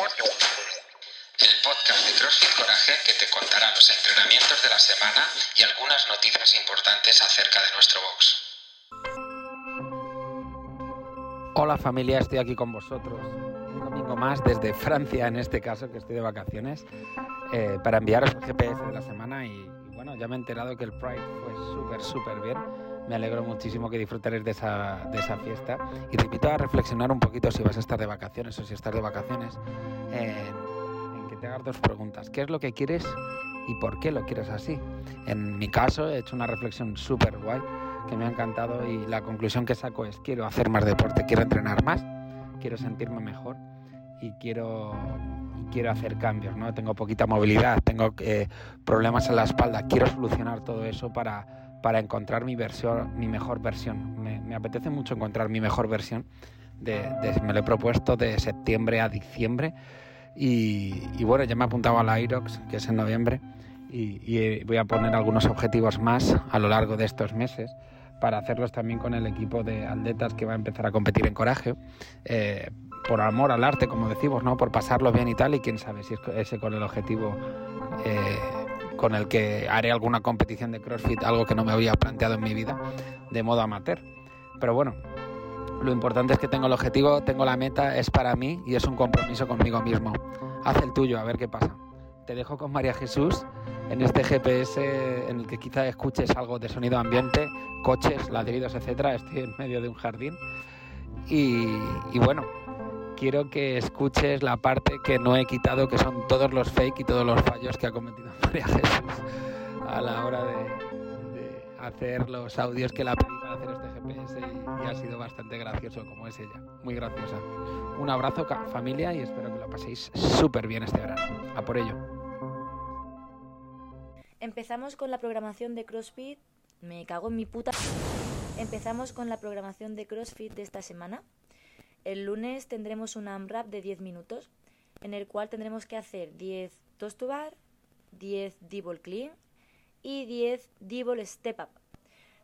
el podcast de CrossFit Coraje que te contará los entrenamientos de la semana y algunas noticias importantes acerca de nuestro box. Hola familia, estoy aquí con vosotros un domingo más desde Francia en este caso, que estoy de vacaciones, eh, para enviaros el GPS de la semana y, bueno, ya me he enterado que el Pride fue súper, súper bien me alegro muchísimo que disfrutaréis de esa, de esa fiesta y te invito a reflexionar un poquito si vas a estar de vacaciones o si estás de vacaciones en, que te hagas dos preguntas. ¿Qué es lo que quieres y por qué lo quieres así? En mi caso he hecho una reflexión súper guay que me ha encantado y la conclusión que saco es quiero hacer más deporte, quiero entrenar más, quiero sentirme mejor y quiero quiero hacer cambios, ¿no? Tengo poquita movilidad, tengo eh, problemas en la espalda, quiero solucionar todo eso para para encontrar mi versión, mi mejor versión. Me, apetece mucho encontrar mi mejor versión. De, me lo he propuesto de septiembre a diciembre y, bueno, ya me he apuntado a la IROX, que es en noviembre, y, voy a poner algunos objetivos más a lo largo de estos meses para hacerlos también con el equipo de atletas que va a empezar a competir en Coraje, eh, por amor al arte, como decimos, ¿no? por pasarlo bien y tal, y quién sabe si es ese con el objetivo eh, con el que haré alguna competición de CrossFit, algo que no me había planteado en mi vida, de modo amateur. Pero bueno, lo importante es que tengo el objetivo, tengo la meta, es para mí y es un compromiso conmigo mismo. Haz el tuyo, a ver qué pasa. Te dejo con María Jesús en este GPS en el que quizá escuches algo de sonido ambiente, coches, ladridos, etcétera. Estoy en medio de un jardín. Y, y bueno, quiero que escuches la parte que no he quitado, que son todos los fake y todos los fallos que ha cometido María Jesús a la hora de, hacer los audios que la pedí para hacer este GPS y, ha sido bastante gracioso como es ella, muy graciosa. Un abrazo familia y espero que lo paséis súper bien este verano. A por ello. Empezamos con la programación de CrossFit. Me cago en mi puta. Empezamos con la programación de CrossFit de esta semana. El lunes tendremos un AMRAP de 10 minutos, en el cual tendremos que hacer 10 toast to bar, 10 D-ball clean y 10 D-ball step up.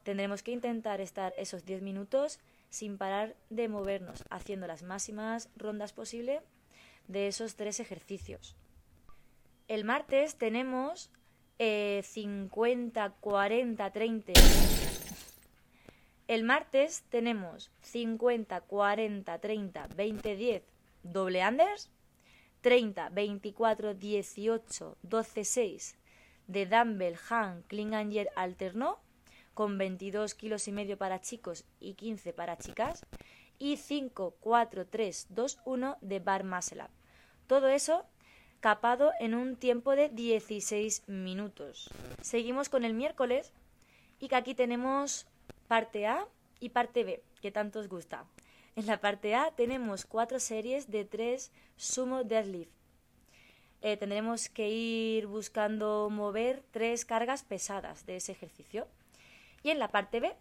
Tendremos que intentar estar esos 10 minutos sin parar de movernos, haciendo las máximas rondas posible de esos tres ejercicios. El martes tenemos 50, 40, 30 el martes tenemos 50, 40, 30, 20, 10 doble unders, 30, 24, 18, 12, 6 de dumbbell, hand, clean and jerk alterno con 22 kilos y medio para chicos y 15 para chicas y 5, 4, 3, 2, 1 de bar muscle up. Todo eso capado en un tiempo de 16 minutos. Seguimos con el miércoles y que aquí tenemos parte A y parte B, que tanto os gusta. En la parte A tenemos cuatro series de tres sumo deadlift. Eh, tendremos que ir buscando mover tres cargas pesadas de ese ejercicio. Y en la parte B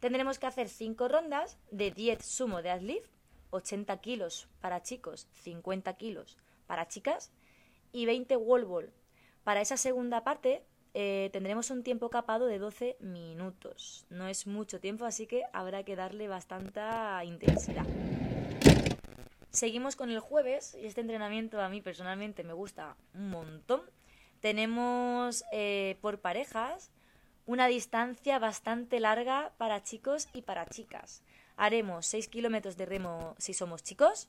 tendremos que hacer cinco rondas de 10 sumo deadlift, 80 kilos para chicos, 50 kilos para chicas y 20 wall ball. Para esa segunda parte eh, tendremos un tiempo capado de 12 minutos. No es mucho tiempo, así que habrá que darle bastante intensidad. Seguimos con el jueves y este entrenamiento a mí personalmente me gusta un montón. Tenemos eh, por parejas una distancia bastante larga para chicos y para chicas. Haremos 6 kilómetros de remo si somos chicos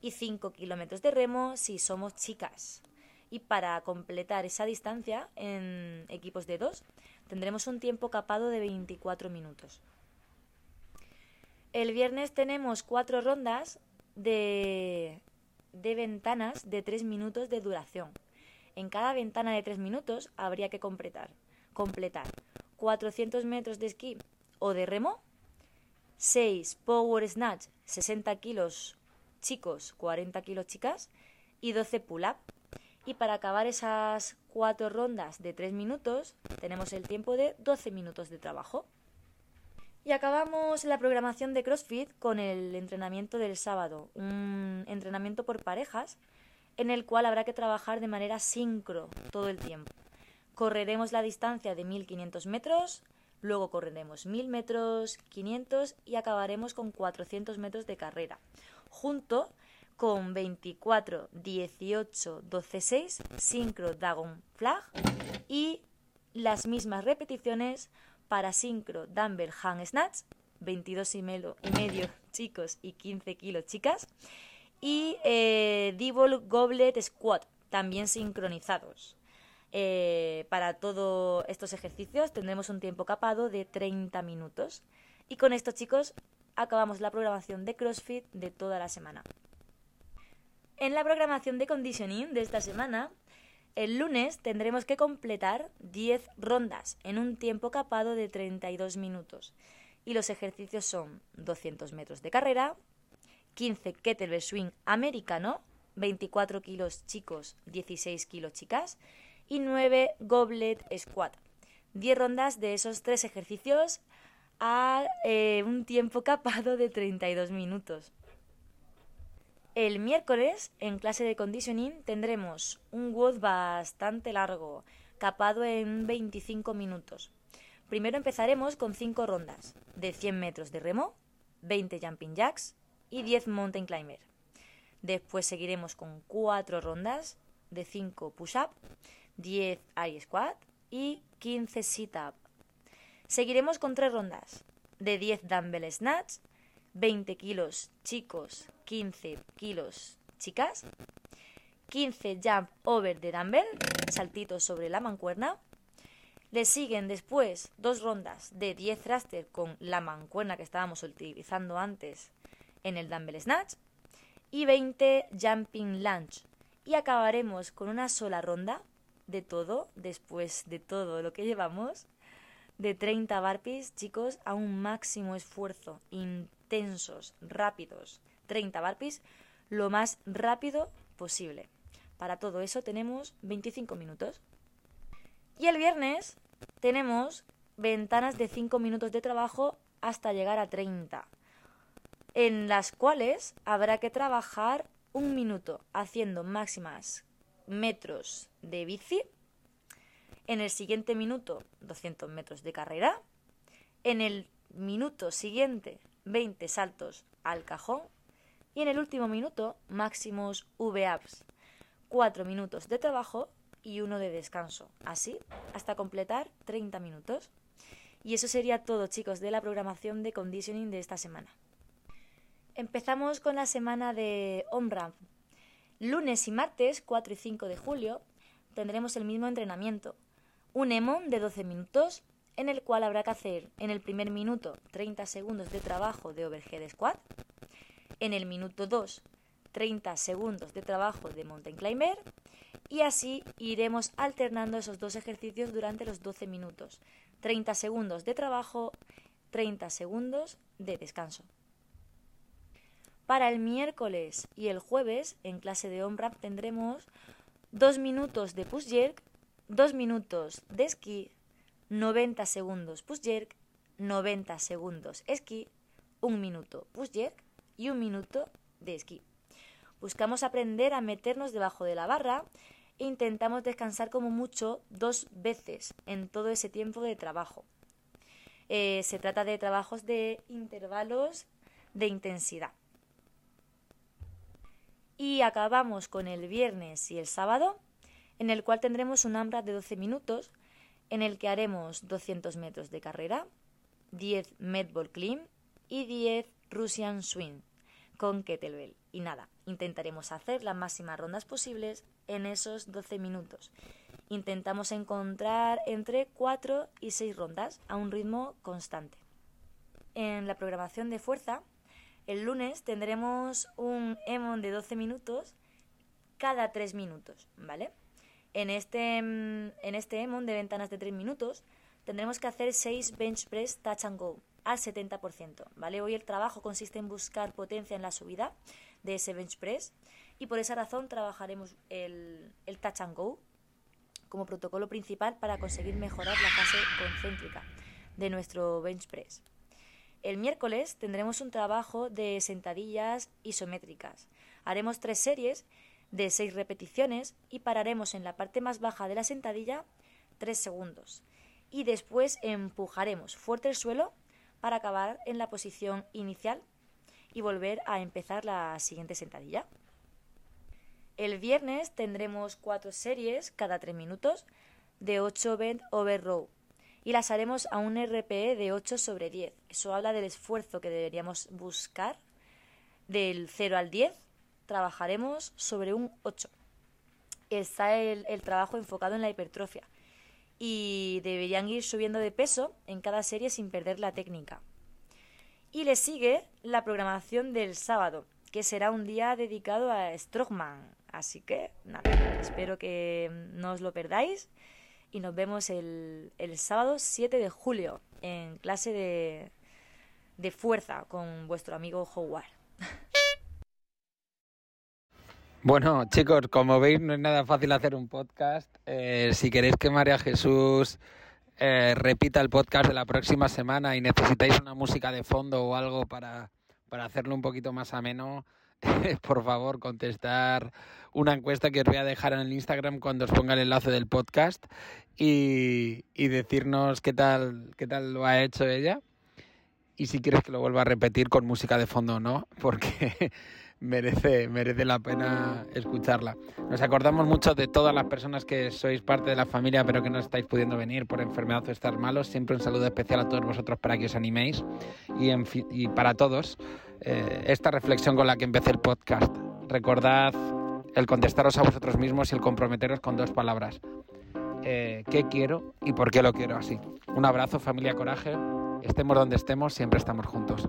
y 5 kilómetros de remo si somos chicas y para completar esa distancia en equipos de dos tendremos un tiempo capado de 24 minutos. El viernes tenemos cuatro rondas de, de ventanas de 3 minutos de duración. En cada ventana de 3 minutos habría que completar, completar 400 metros de esquí o de remo, 6 power snatch 60 kilos chicos, 40 kilos chicas y 12 pull-up y para acabar esas cuatro rondas de tres minutos, tenemos el tiempo de 12 minutos de trabajo. Y acabamos la programación de CrossFit con el entrenamiento del sábado, un entrenamiento por parejas en el cual habrá que trabajar de manera sincro todo el tiempo. Correremos la distancia de 1500 metros, luego correremos 1000 metros, 500 y acabaremos con 400 metros de carrera, junto con 24, 18, 12, 6, sincro Dragon Flag y las mismas repeticiones para sincro dumbbell hang snatch, 22 y medio, chicos y 15 kilos chicas, y eh, Goblet Squat, también sincronizados. Eh, para todos estos ejercicios tendremos un tiempo capado de 30 minutos. Y con esto, chicos, acabamos la programación de CrossFit de toda la semana. En la programación de conditioning de esta semana, el lunes tendremos que completar 10 rondas en un tiempo capado de 32 minutos. Y los ejercicios son 200 metros de carrera, 15 kettlebell swing americano, 24 kilos chicos, 16 kilos chicas, y 9 goblet squat. 10 rondas de esos tres ejercicios a eh, un tiempo capado de 32 minutos. El miércoles, en clase de conditioning, tendremos un WOD bastante largo, capado en 25 minutos. Primero empezaremos con 5 rondas, de 100 metros de remo, 20 jumping jacks y 10 mountain climber. Después seguiremos con 4 rondas, de 5 push-up, 10 air squat y 15 sit-up. Seguiremos con 3 rondas, de 10 dumbbell snatch, 20 kilos chicos, 15 kilos chicas, 15 jump over de dumbbell, saltitos sobre la mancuerna. Le siguen después dos rondas de 10 thruster con la mancuerna que estábamos utilizando antes en el dumbbell snatch y 20 jumping lunge. Y acabaremos con una sola ronda de todo, después de todo lo que llevamos, de 30 burpees, chicos, a un máximo esfuerzo, intensos, rápidos. 30 burpees, lo más rápido posible. Para todo eso tenemos 25 minutos. Y el viernes tenemos ventanas de 5 minutos de trabajo hasta llegar a 30, en las cuales habrá que trabajar un minuto haciendo máximas metros de bici. En el siguiente minuto, 200 metros de carrera. En el minuto siguiente, 20 saltos al cajón. Y en el último minuto, máximos V-ups. 4 minutos de trabajo y uno de descanso. Así hasta completar 30 minutos. Y eso sería todo, chicos, de la programación de conditioning de esta semana. Empezamos con la semana de OMRAM, Lunes y martes, 4 y 5 de julio, tendremos el mismo entrenamiento. Un EMON de 12 minutos, en el cual habrá que hacer en el primer minuto 30 segundos de trabajo de overhead squat, en el minuto 2 30 segundos de trabajo de mountain climber y así iremos alternando esos dos ejercicios durante los 12 minutos. 30 segundos de trabajo, 30 segundos de descanso. Para el miércoles y el jueves, en clase de OMRAP, tendremos dos minutos de push jerk, dos minutos de esquí, 90 segundos push jerk, 90 segundos esquí, un minuto push jerk y un minuto de esquí. Buscamos aprender a meternos debajo de la barra e intentamos descansar como mucho dos veces en todo ese tiempo de trabajo. Eh, se trata de trabajos de intervalos de intensidad. Y acabamos con el viernes y el sábado, en el cual tendremos un AMRAP de 12 minutos, en el que haremos 200 metros de carrera, 10 medball clean y 10 Russian swing con kettlebell. Y nada, intentaremos hacer las máximas rondas posibles en esos 12 minutos. Intentamos encontrar entre 4 y 6 rondas a un ritmo constante. En la programación de fuerza el lunes tendremos un EMON de 12 minutos cada 3 minutos, ¿vale? En este, en este EMON de ventanas de 3 minutos tendremos que hacer 6 bench press touch and go al 70%, ¿vale? Hoy el trabajo consiste en buscar potencia en la subida de ese bench press y por esa razón trabajaremos el, el touch and go como protocolo principal para conseguir mejorar la fase concéntrica de nuestro bench press. El miércoles tendremos un trabajo de sentadillas isométricas. Haremos tres series de seis repeticiones y pararemos en la parte más baja de la sentadilla tres segundos. Y después empujaremos fuerte el suelo para acabar en la posición inicial y volver a empezar la siguiente sentadilla. El viernes tendremos cuatro series cada tres minutos de 8 bend over row y las haremos a un RPE de 8 sobre 10. Eso habla del esfuerzo que deberíamos buscar. Del 0 al 10 trabajaremos sobre un 8. Está el, el trabajo enfocado en la hipertrofia y deberían ir subiendo de peso en cada serie sin perder la técnica. Y le sigue la programación del sábado, que será un día dedicado a Strongman. Así que, nada, espero que no os lo perdáis y nos vemos el, el sábado 7 de julio en clase de, de fuerza con vuestro amigo Howard. Bueno, chicos, como veis, no es nada fácil hacer un podcast. Eh, si queréis que María Jesús eh, repita el podcast de la próxima semana y necesitáis una música de fondo o algo para, para hacerlo un poquito más ameno, por favor, contestar una encuesta que os voy a dejar en el Instagram cuando os ponga el enlace del podcast y, y decirnos qué tal, qué tal lo ha hecho ella y si quieres que lo vuelva a repetir con música de fondo o no, porque merece, merece la pena escucharla. Nos acordamos mucho de todas las personas que sois parte de la familia pero que no estáis pudiendo venir por enfermedad o estar malos. Siempre un saludo especial a todos vosotros para que os animéis y, para todos eh, esta reflexión con la que empecé el podcast. Recordad el contestaros a vosotros mismos y el comprometeros con dos palabras. Eh, ¿Qué quiero y por qué lo quiero así? Un abrazo familia Coraje. Estemos donde estemos, siempre estamos juntos.